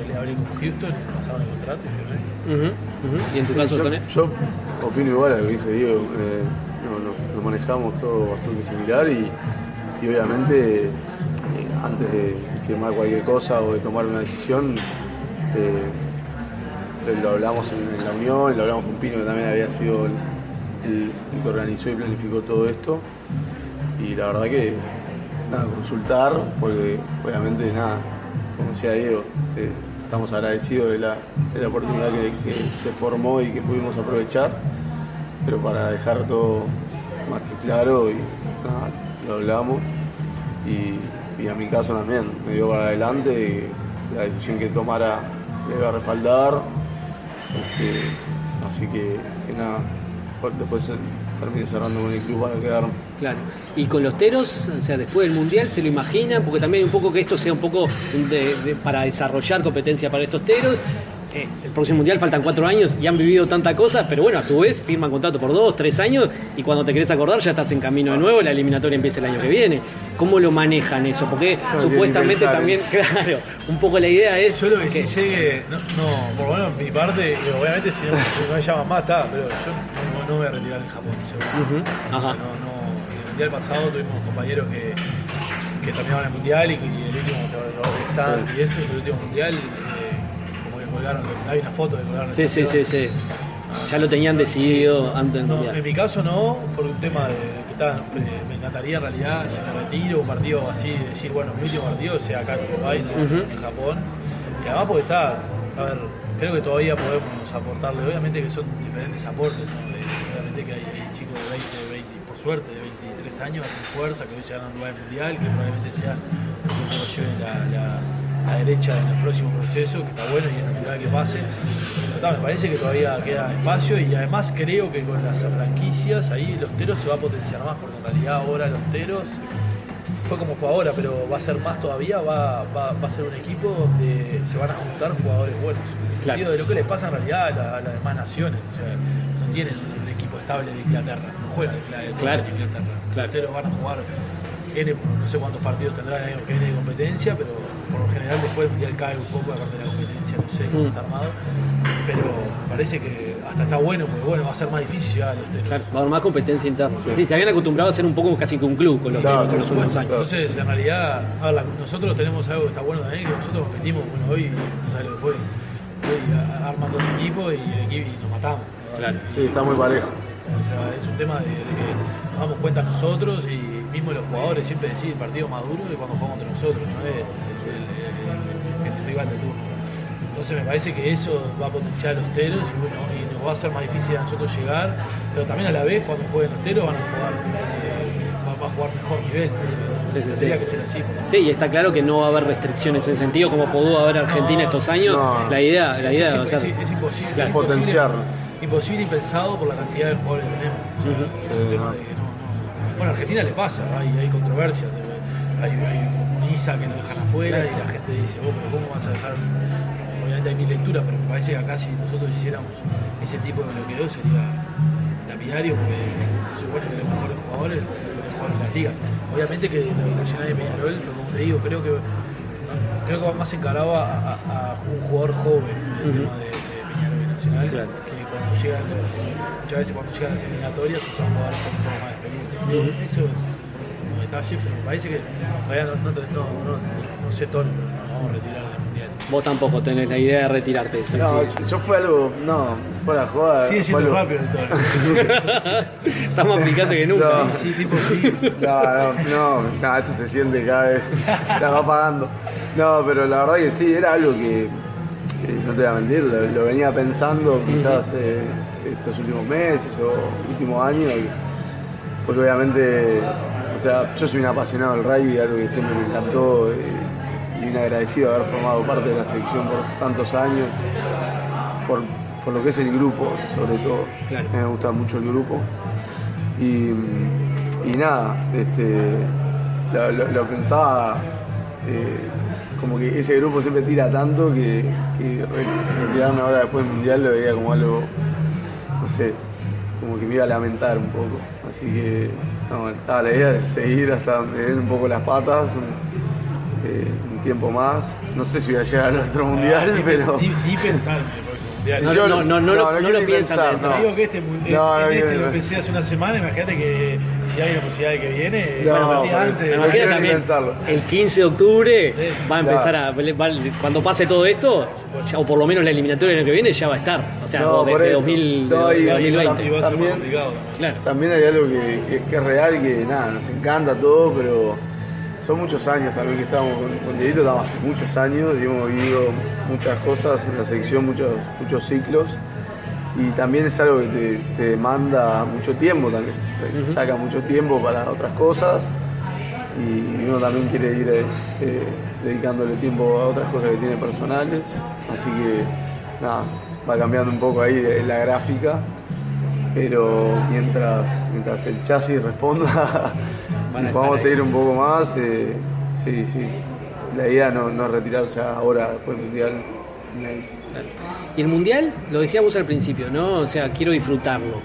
me hablé con Houston, pasaron el contrato y firmé.
Ujú, ujú. ¿Y en tu
Sí,
caso,
yo, opino igual a lo que dice Diego. eh, no, no- lo manejamos todo bastante similar y, y obviamente eh, antes de firmar cualquier cosa o de tomar una decisión, eh, lo hablamos en, en la unión, lo hablamos con Pino que también había sido el, que organizó y planificó todo esto. Y la verdad que nada, consultar, porque obviamente nada, como decía Diego, eh, estamos agradecidos de la, de la oportunidad que, que se formó y que pudimos aprovechar, pero para dejar todo más que claro y nada, lo hablamos y, y a mi caso también me dio para adelante, la decisión que tomara le iba a respaldar, este, así que, que nada, después terminé cerrando con el club para quedarme.
Claro. Y con los teros, o sea, después del mundial, ¿se lo imaginan? Porque también un poco que esto sea un poco para desarrollar competencia para estos teros. Eh, el próximo mundial faltan cuatro años y han vivido tanta cosa, pero bueno, a su vez firman contrato por dos, tres años y cuando te querés acordar ya estás en camino de nuevo, la eliminatoria empieza el año que viene. ¿Cómo lo manejan eso? Porque
no
supuestamente también, claro, un poco la idea es.
Yo lo que
que-
sí sé que, no, no, por lo menos en mi parte, obviamente si no, si no me llaman más, está, pero yo no, no me voy a retirar en Japón, seguro. O sea,
ajá.
no, no, en el mundial pasado tuvimos compañeros que, que terminaban el mundial y, y el último, Robert Sanz y eso, el último mundial, eh, que colgaron, hay una foto de colgaron. el
Sí, sí, sí, sí. Ya lo tenían decidido antes del
No,
mundial.
en mi caso no, por un tema de, que está, me encantaría en realidad si me retiro un partido así, decir, bueno, mi último partido sea acá en Uruguay,
Ujú.
en Japón. Y además porque está, a ver, creo que todavía podemos aportarle, obviamente que son diferentes aportes, ¿no? Obviamente que hay, hay chicos de 20, 20, por suerte, de 23 años hacen fuerza, que hoy se ganan un lugar mundial, que probablemente sea los que lleven la, la- la derecha en el próximo proceso, que está bueno y es natural que pase. Pero, me parece que todavía queda espacio y además creo que con las franquicias ahí los teros se va a potenciar más, porque en realidad ahora los teros fue como fue ahora, pero va a ser más todavía, va, va, a ser un equipo donde se van a juntar jugadores buenos. Claro. De lo que les pasa en realidad a, las demás naciones. O sea, no tienen un equipo estable de Inglaterra, no juegan de, claro. Inglaterra. Claro. Los van a jugar no sé cuántos partidos tendrá el año que viene de competencia, pero por lo general después ya cae un poco aparte de la competencia, no sé cómo mm. está armado. Pero parece que hasta está bueno, porque bueno, va a ser más difícil llegar a los temas.
Claro, va a haber más competencia interna. Sí. se habían acostumbrado a ser un poco casi que un club con los temas en los últimos años.
Entonces, en realidad, nosotros tenemos algo que está bueno también, que nosotros competimos, bueno, hoy, no sabes lo que fue, hoy arman dos equipos y, y nos matamos.
Claro. Sí, está muy parejo.
O sea, es un tema de, que nos damos cuenta nosotros y mismo los jugadores siempre deciden el partido más duro y cuando jugamos entre nosotros, no es, el, rival de turno. Entonces me parece que eso va a potenciar a los teros y, bueno, y nos va a hacer más difícil a nosotros llegar, pero también a la vez cuando jueguen los teros van a jugar, eh, va a jugar mejor nivel. sí, sí, sí. que ser así.
Sí, y está claro que no va a haber restricciones en ese sentido, como pudo haber Argentina estos años. la idea, la idea
es, es, imposible.
Es potenciar
imposible y pensado por la cantidad de jugadores que tenemos. Es de no, no, Bueno, a Argentina le pasa, hay, hay controversias, hay, hay que lo dejan afuera y la gente dice, oh, pero ¿cómo vas a dejar? Obviamente hay mi lectura, pero me parece que acá si nosotros hiciéramos ese tipo de bloqueo sería lapidario porque se supone que los mejores jugadores juegan en las ligas. Obviamente que la Nacional de Peñarol, como te digo, creo que creo que va más encarado a, a, un jugador joven, el tema de, de Peñarol Nacional, claro cuando llegan, muchas veces cuando llegan las eliminatorias son jugadores con un poco más de experiencia. Eso es detalle, pero me parece que todavía no, no, no, no sé todo, nos vamos a retirar del mundial.
Vos tampoco tenés la idea de retirarte.
¿sí? No, yo fue algo, no, fue la jugada.
Sigue siendo rápido [LAUGHS]
más picante que nunca.
No, sí, tipo sí. No, no, no, no, eso se siente cada vez, se va apagando. No, pero la verdad que sí, era algo que no te voy a mentir, lo, venía pensando quizás eh, estos últimos meses o últimos años, porque obviamente, o sea, yo soy un apasionado del rugby, algo que siempre me encantó eh, y un agradecido de haber formado parte de la selección por tantos años, por, lo que es el grupo, sobre todo. Me gusta mucho el grupo. Y, nada, este, lo, pensaba. Eh, como que ese grupo siempre tira tanto que, que retirarme ahora después del mundial lo veía como algo, no sé, como que me iba a lamentar un poco. Así que, no, estaba la idea de seguir hasta donde den un poco las patas, un, eh, tiempo más. No sé si voy a llegar al otro mundial, ah, pero.
No, no, no, no, no, lo piensan. No. digo que este, este, este lo empecé hace una semana, imagínate que si hay una posibilidad de que viene,
no, bueno, antes. Imagínate también, el 15 de octubre va a empezar a, cuando pase todo esto, ya, o por lo menos la eliminatoria del año que viene ya va a estar. O sea, de, de, 2000, de 2020.
También, claro. también hay algo que, que, que es real, que nada, nos encanta todo, pero son muchos años también que estamos con, Dieguito, estamos hace muchos años y hemos vivido muchas cosas en la selección, muchos, muchos ciclos. Y también es algo que te, te demanda mucho tiempo también, saca mucho tiempo para otras cosas y uno también quiere ir eh, dedicándole tiempo a otras cosas que tiene personales. Así que nada, va cambiando un poco ahí la gráfica, pero mientras, mientras el chasis responda vamos a seguir un poco más. Eh, sí, sí. La idea no, no es retirarse ahora después del Mundial.
Y el Mundial, lo decía vos al principio, ¿no? O sea, quiero disfrutarlo,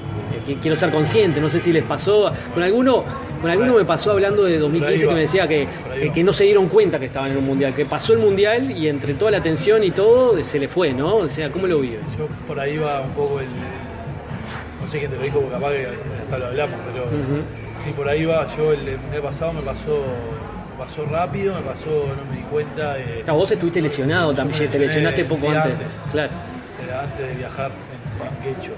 eh, quiero ser consciente, no sé si les pasó, con alguno, con alguno me pasó hablando de 2015 que me decía que, que, no se dieron cuenta que estaban en un Mundial, que pasó el Mundial y entre toda la atención y todo se le fue, ¿no? O sea, ¿cómo lo vive?
Yo por ahí va un poco el, sé quién te lo dijo, porque capaz que hasta lo hablamos, pero... Sí, por ahí va. Yo el mundial pasado me pasó, pasó rápido, me pasó, no me di cuenta. Eh,
vos estuviste lesionado también, te lesionaste poco antes.
Claro. antes de viajar en, Quecho.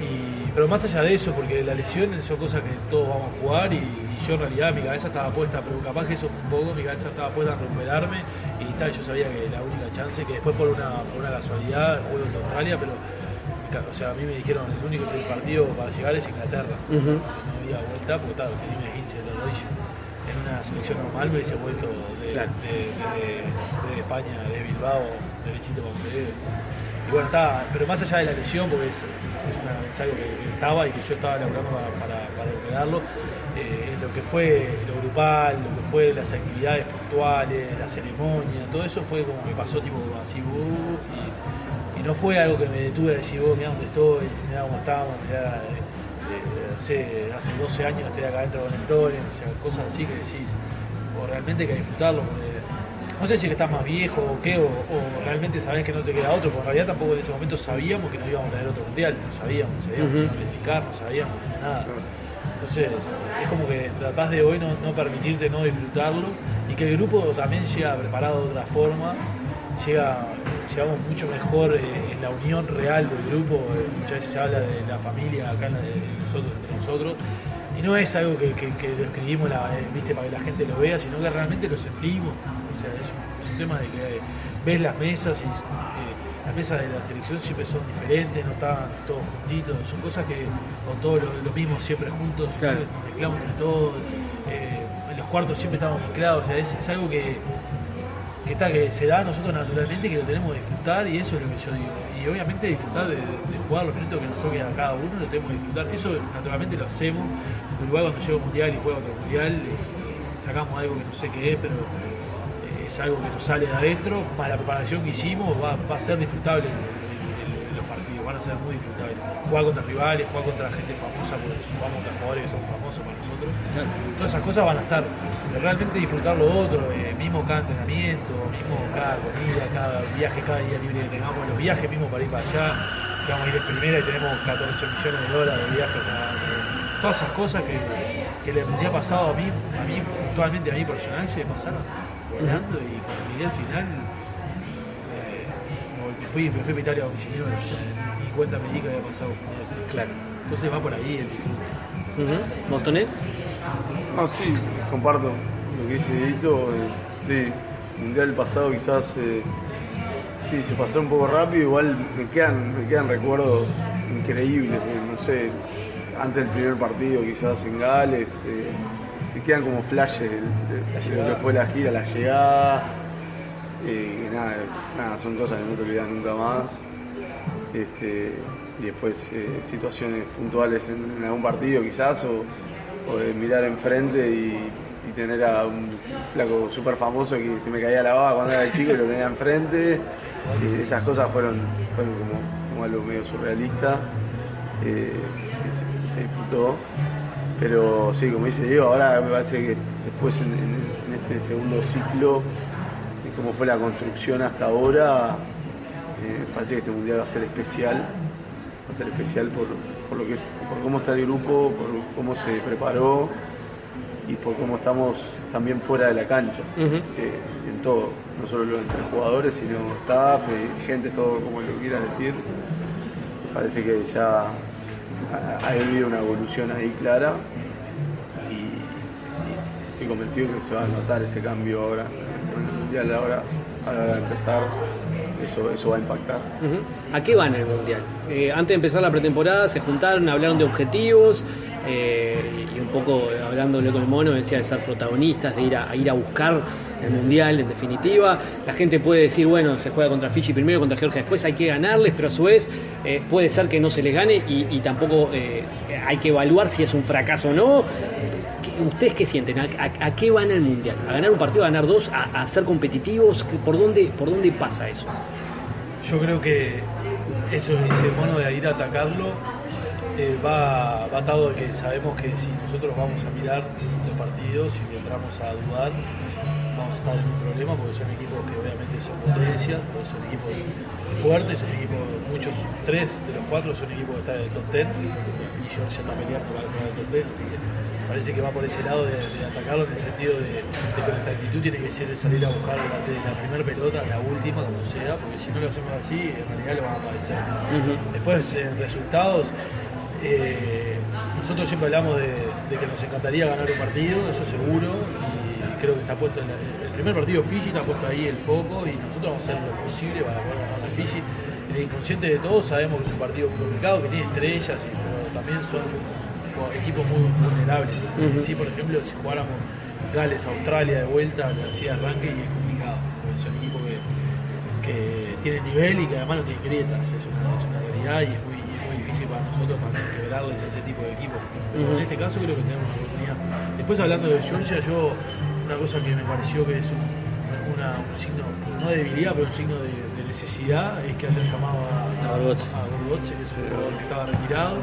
Y, pero más allá de eso, porque la lesión son cosas que todos vamos a jugar y, yo en realidad mi cabeza estaba puesta, pero capaz que eso un poco, mi cabeza estaba puesta a recuperarme y tal, yo sabía que la única chance, que después por una, por una casualidad, juego en Australia, pero o sea, a mí me dijeron el único partido para llegar es Inglaterra. No había vuelta porque claro, tenía 15 de rodillo. en una selección normal me hubiese vuelto de,
Claro.
de- de- de España, de Bilbao, derechito con Montevideo. Y bueno, está, pero más allá de la lesión, porque es, es una- es algo que estaba y que yo estaba laburando para, para, para recuperarlo, eh, lo que fue lo grupal, lo que fue las actividades puntuales, la ceremonia, todo eso fue como que pasó tipo así, uh, y, y no fue algo que me detuve a decir, vos, mirá dónde estoy, mirá cómo estamos, mirá, eh, eh, hace, hace 12 años estoy acá adentro con el Tore, o sea, cosas así que decís, o realmente hay que disfrutarlo, porque no sé si que estás más viejo o qué, o, o realmente sabés que no te queda otro, porque en realidad tampoco en ese momento sabíamos que no íbamos a tener otro mundial, no sabíamos, no sabíamos no planificar, no sabíamos nada. Entonces, es como que tratás de hoy no, no permitirte no disfrutarlo y que el grupo también llega preparado de otra forma, llega, llegamos mucho mejor eh, en la unión real del grupo, eh, muchas veces se habla de la familia acá en la- de nosotros, entre nosotros, y no es algo que, que- que lo escribimos la- eh, ¿viste? para que la gente lo vea, sino que realmente lo sentimos, o sea, es un, es un tema de que ves las mesas y eh, las mesas de la selección siempre son diferentes, no están todos juntitos, son cosas que, o todos lo, lo mismo siempre juntos,
Claro.
nos mezclamos entre todos, eh, en los cuartos siempre estamos mezclados, o sea, es, es algo que, está, que se da a nosotros naturalmente que lo tenemos que disfrutar y eso es lo que yo digo. Y obviamente disfrutar de, jugar los minutos que nos toque a cada uno, lo tenemos que disfrutar. Eso naturalmente lo hacemos. Uruguay cuando llega un mundial y juega otro mundial, sacamos algo que no sé qué es, pero eh, es algo que nos sale de adentro. Para la preparación que hicimos va, a ser disfrutable los partidos, van a ser muy disfrutables. Jugar contra rivales, jugar contra gente famosa, porque jugamos contra jugadores que son famosos Todas esas cosas van a estar. Pero realmente disfrutar lo otro, eh, mismo cada entrenamiento, mismo cada comida, cada viaje, cada día libre que tengamos, los viajes mismo para ir para allá, que vamos a ir en primera y tenemos 14 millones de dólares de viajes cada Todas esas cosas que, que el mundial pasado a mí, a mí, actualmente a mí personal, se me pasaron volando y cuando llegué al final eh, me fui, me fui a Italia con mi sea, ni cuenta me di que había pasado.
Claro.
Entonces va por ahí el disfrute.
Ujú. ¿Montonet?
No, sí, comparto lo que dice Dieguito. eh, sí, el mundial pasado quizás eh, sí, se pasó un poco rápido, igual me quedan, me quedan recuerdos increíbles, eh, no sé, antes del primer partido quizás en Gales, eh, te quedan como flashes de, lo que fue la gira, la llegada, nada, son cosas que no te olvidas nunca más. Este, y después eh, situaciones puntuales en, algún partido quizás, o, mirar enfrente y, tener a un flaco súper famoso que se me caía la baba cuando era chico y lo tenía enfrente. Y esas cosas fueron, fueron como, como algo medio surrealista. eh, que se, disfrutó. Pero sí, como dice Diego, ahora me parece que después en, este segundo ciclo, de cómo fue la construcción hasta ahora, eh, parece que este mundial va a ser especial. Va a ser especial por, por lo que es, por cómo está el grupo, por cómo se preparó y por cómo estamos también fuera de la cancha. Eh, en todo, no solo entre jugadores, sino staff, eh, gente, todo como lo quieras decir. Parece que ya ha, ha habido una evolución ahí clara y, y estoy convencido que se va a notar ese cambio ahora en el mundial ahora a la hora de empezar eso, eso va a impactar.
¿A qué van el Mundial? Eh, antes de empezar la pretemporada se juntaron, hablaron de objetivos eh, y un poco hablándole con el mono decía de ser protagonistas, de ir a, ir a buscar el Mundial en definitiva. La gente puede decir, bueno, se juega contra Fiji primero, contra Georgia después, hay que ganarles, pero a su vez eh, puede ser que no se les gane y, y tampoco hay que evaluar si es un fracaso o no. ¿Qué- ¿Ustedes qué sienten? ¿A, qué van el Mundial? ¿A ganar un partido, a ganar dos, a, ser competitivos? ¿Qué- ¿Por dónde, ¿Por dónde pasa eso?
Yo creo que eso dice mono de ir a atacarlo eh, va, va atado de que sabemos que si nosotros vamos a mirar los partidos y entramos a dudar, vamos a estar en un problema porque son equipos que obviamente son potencias, son equipos fuertes, son equipos, muchos, tres de los cuatro son equipos que están en el top 10 y yo ya está peleando entrar al top 10, así que parece que va por ese lado de, de atacarlo en el sentido de, de que nuestra actitud tiene que ser de salir a buscar la primera pelota, la última, como sea, porque si no lo hacemos así, en realidad lo vamos a padecer. Después, en resultados, eh, nosotros siempre hablamos de, de que nos encantaría ganar un partido, eso seguro, y creo que está puesto en la- el primer partido Fiji está puesto ahí el foco y nosotros vamos a hacer lo posible para poder ganar a Fiji. En el inconsciente de todos sabemos que es un partido muy complicado, que tiene estrellas, y, pero también son equipos muy vulnerables.
Ujú.
Sí, por ejemplo, si jugáramos Gales, Australia de vuelta, le hacía arranque y es complicado. porque Es un equipo que, que tiene nivel y que además no tiene grietas, es una, es una realidad y es muy, es muy difícil para nosotros también quebrarles a ese tipo de equipos. Pero
Ujú.
en este caso creo que tenemos una oportunidad. Después hablando de Georgia, yo una cosa que me pareció que es un, una- un signo, no de debilidad, pero un signo de, de necesidad, es que hayan llamado a,
A Gorgotze.
a Gorgotze, que es un jugador que estaba retirado,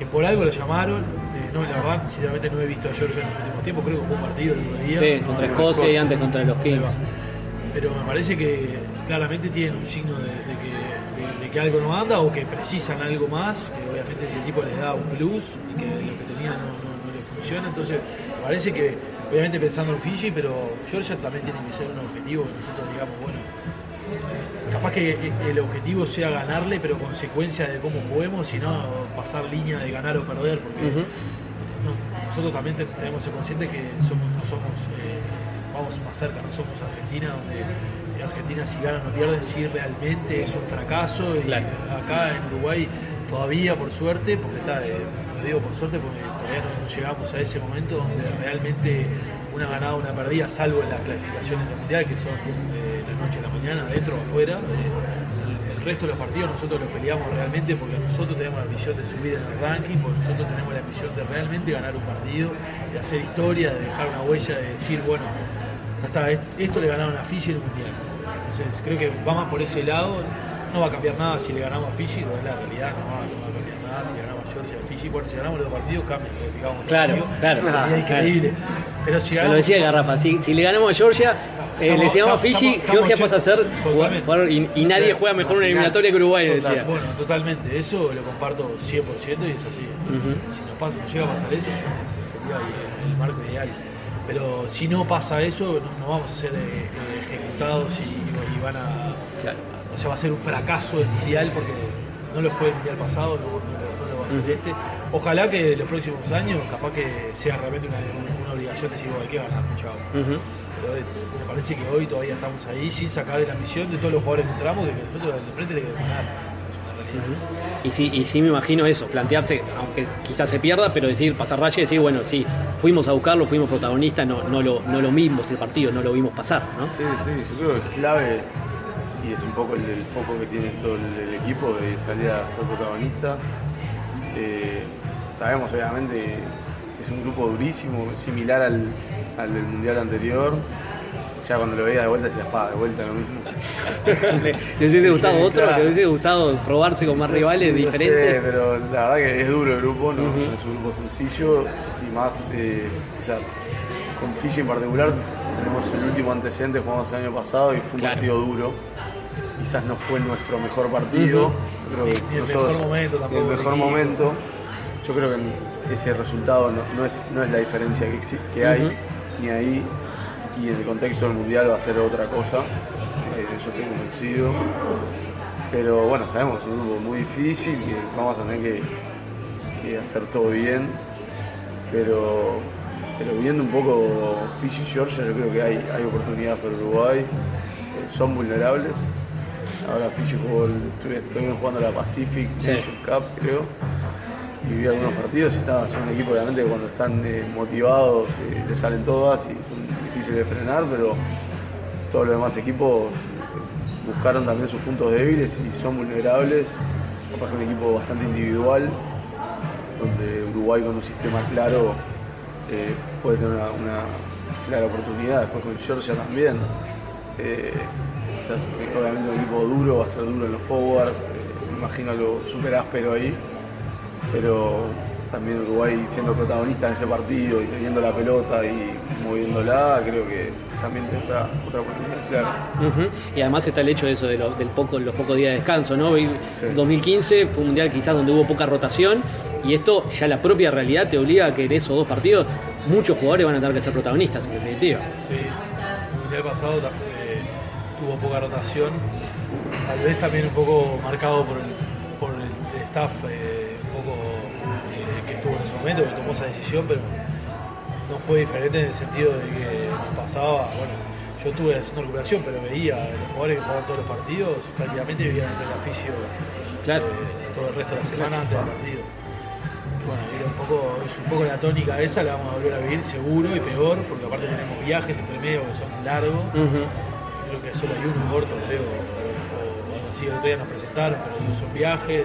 que por algo lo llamaron. eh, no, la verdad, sinceramente no he visto a Georgia en los últimos tiempos, creo que jugó un partido el otro día.
Sí,
No,
contra Escocia y antes contra los. Kings.
Pero me parece que claramente tienen un signo de, de que, de- de que algo no anda o que precisan algo más, que obviamente ese tipo les da un plus y que lo que tenía no, no, no le funciona. Entonces, me parece que, obviamente pensando en Fiji, pero Georgia también tiene que ser un objetivo que nosotros digamos, bueno, capaz que el objetivo sea ganarle, pero consecuencia de cómo juguemos, y no pasar línea de ganar o perder, porque no, nosotros también te- tenemos que ser conscientes que somos, no somos, eh, vamos más cerca, no somos Argentina, donde eh, Argentina si ganan o pierden, sí realmente es un fracaso, y
Claro.
acá en Uruguay todavía por suerte, porque está, eh, lo digo por suerte porque todavía no, no llegamos a ese momento donde realmente una ganada, una perdida, salvo en las clasificaciones del mundial, que son eh, la noche a la mañana, adentro o afuera. eh, el, resto de los partidos nosotros los peleamos realmente porque nosotros tenemos la misión de subir en el ranking, porque nosotros tenemos la misión de realmente ganar un partido, de hacer historia, de dejar una huella, de decir, bueno, est- esto le ganaron a Fiji en el mundial. Entonces creo que vamos por ese lado. No va a cambiar nada si le ganamos a Fiji, no es la realidad, no va, no va a cambiar nada si le ganamos a Georgia a Fiji. Bueno, si ganamos los dos partidos, cambia, otro
Claro,
partido.
claro,
Sería
claro.
increíble. Pero si
lo decía Garrafa, si, si le ganamos a Georgia, eh,
Estamos-
le llegamos a Fiji,
estamos-
Georgia pasa a ser
totalmente.
jugador- jugador- y, y nadie juega mejor una eliminatoria que Uruguay,
Total,
decía.
Bueno, totalmente, eso lo comparto 100% y es así. Si nos, pasa, nos llega a pasar eso, sería el, el marco ideal. Pero si no pasa eso, no, no vamos a ser eh, eh, ejecutados y, y van a.
Claro.
O sea, va a ser un fracaso el mundial porque no lo fue el mundial pasado, no, no lo- no lo va a ser este. Ojalá que en los próximos años, capaz que sea realmente una, una obligación decir, bueno, hay que ganar, chao.
Ujú.
Pero eh, me parece que hoy todavía estamos ahí sin sacar de la misión de todos los jugadores que entramos, de que nosotros de frente tenemos que ganar. Eso es una realidad.
Y sí, y sí me imagino eso, plantearse, aunque quizás se pierda, pero decir, pasar raya y decir, bueno, sí, fuimos a buscarlo, fuimos protagonistas, no, no, lo, no lo vimos el partido, no lo vimos pasar, ¿no?
Sí, sí, yo creo que es clave y es un poco el, el foco que tiene todo el, el equipo de salir a ser protagonista. Eh, sabemos obviamente un grupo durísimo, similar al, al del mundial anterior. Ya cuando lo veía de vuelta decías, pa, de vuelta lo mismo. [LAUGHS]
¿Le hubiese gustado
Sí,
otro?
claro.
¿Le hubiese gustado probarse con más rivales
No sé,
diferentes?
pero la verdad que es duro el grupo, no, es un grupo sencillo y más, eh, o sea, con Fiji en particular tenemos el último antecedente, jugamos el año pasado y fue un
Claro.
partido duro. Quizás no fue nuestro mejor partido, que
ni el
nosotros-
mejor momento tampoco
el mejor
equipo.
Yo creo que ese resultado no, no es, no es la diferencia que, que hay, ni ahí, y en el contexto del mundial va a ser otra cosa, eh, eso estoy convencido. Pero bueno, sabemos, es un grupo muy difícil, que vamos a tener que, que hacer todo bien. Pero, pero viendo un poco Fiji y Georgia, yo creo que hay, hay oportunidades para Uruguay. eh, son vulnerables. Ahora Fiji jugó, estuvieron jugando la Pacific
Sí.
Cup, creo. Y vi algunos partidos y está, son un equipo obviamente cuando están eh, motivados eh, les salen todas y son difíciles de frenar, pero todos los demás equipos eh, buscaron también sus puntos débiles y son vulnerables. Capaz que un equipo bastante individual, donde Uruguay con un sistema claro eh, puede tener una, clara oportunidad. Después con Georgia también. O obviamente un equipo duro, va a ser duro en los forwards, imagino algo súper áspero ahí. Pero también Uruguay siendo protagonista en ese partido y teniendo la pelota y moviéndola, creo que también tendrá otra oportunidad.
Y además está el hecho de eso, de lo- del poco, los pocos días de descanso, ¿no? Y
Sí.
2015 fue un mundial quizás donde hubo poca rotación y esto ya la propia realidad te obliga a que en esos dos partidos muchos jugadores van a tener que ser protagonistas, en definitiva.
Sí, el mundial pasado eh, tuvo poca rotación, tal vez también un poco marcado por el, por el staff eh, momento, que tomó esa decisión, pero no fue diferente en el sentido de que nos pasaba, bueno, yo estuve haciendo recuperación, pero veía los jugadores que jugaban todos los partidos, prácticamente vivían en el oficio
Claro.
todo el resto de la semana antes del partido. bueno, era un poco, es un poco la tónica esa, la vamos a volver a vivir seguro y peor, porque aparte tenemos viajes entre medio que son largos. Creo que solo hay uno corto, creo, o, algo así, el otro día nos presentaron, pero son viajes,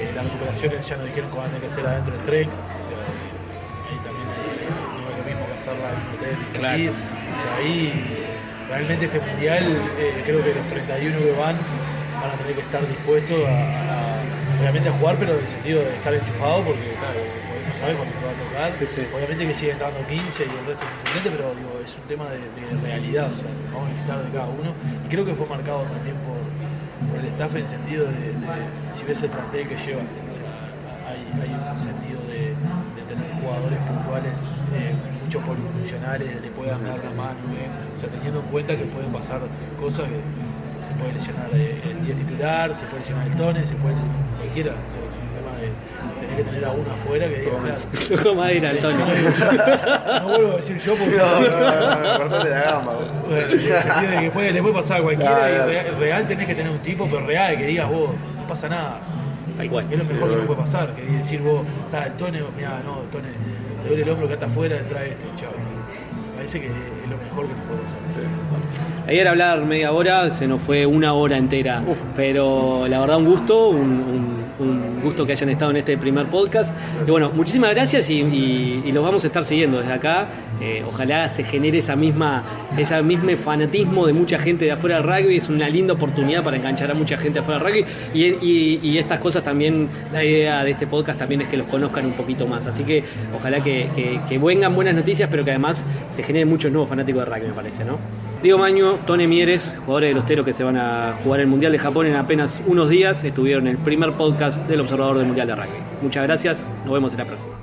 eh, las recuperaciones ya nos dijeron que van a tener que hacer adentro del tren, y
Claro.
ir. O sea, ahí realmente este mundial, eh, creo que los 31 que van van a tener que estar dispuestos a, a- obviamente a jugar, pero en el sentido de estar enchufados, porque claro, no sabes cuándo te va a tocar.
Sí, sí.
Obviamente que siguen entrando 15 y el resto es suplente, pero digo, es un tema de, de realidad, o sea, vamos a necesitar de cada uno. Y creo que fue marcado también por, por el staff en el sentido de, de- si ves el plantel que lleva, o sea, hay, hay un sentido de, de tener jugadores puntuales, eh, muchos polifuncionales, le puedan dar la mano, eh, o sea, teniendo en cuenta que pueden pasar cosas que se puede lesionar eh, el 10 titular, se puede lesionar el Tone, se puede cualquiera, o sea, es un tema de tener que tener a uno afuera que diga, claro,
Ojo madera, Antonio.
no vuelvo a decir yo porque
No, no, no, no, cortate la gamba. vos.
bueno, en el sentido de que puede, le puede pasar a cualquiera y real tenés que tener un tipo, pero real, que digas vos, no pasa nada.
Tal cual.
Es lo mejor que nos puede pasar, que decir vos, ah, el Tone, mira, no, Tone, te duele el hombro que está afuera, trae este, chao. Parece que es lo mejor que nos puede pasar.
Ayer hablar media hora, se nos fue una hora entera, pero la verdad un gusto, un, un- un gusto que hayan estado en este primer podcast. Y bueno, muchísimas gracias y, los vamos a estar siguiendo desde acá. Eh, ojalá se genere esa misma, ese mismo fanatismo de mucha gente de afuera del rugby, es una linda oportunidad para enganchar a mucha gente afuera del rugby y, estas cosas también, la idea de este podcast también es que los conozcan un poquito más. Así que ojalá que, vengan buenas noticias, pero que además se generen muchos nuevos fanáticos de rugby, me parece, ¿no? Diego Maño, Tone Mieres, jugadores de los Teros que se van a jugar el Mundial de Japón en apenas unos días, estuvieron en el primer del Observador del Mundial de Rugby. Muchas gracias, nos vemos en la próxima.